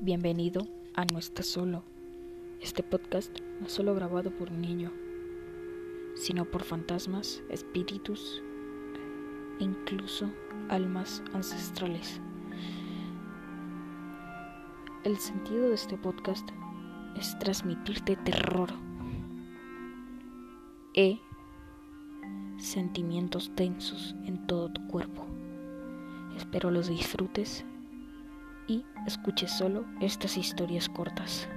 Bienvenido a No Estás Solo. Este podcast no es solo grabado por un niño, sino por fantasmas, espíritus e incluso almas ancestrales. El sentido de este podcast es transmitirte terror e sentimientos tensos en todo tu cuerpo. Espero los disfrutes y escuches solo estas historias cortas.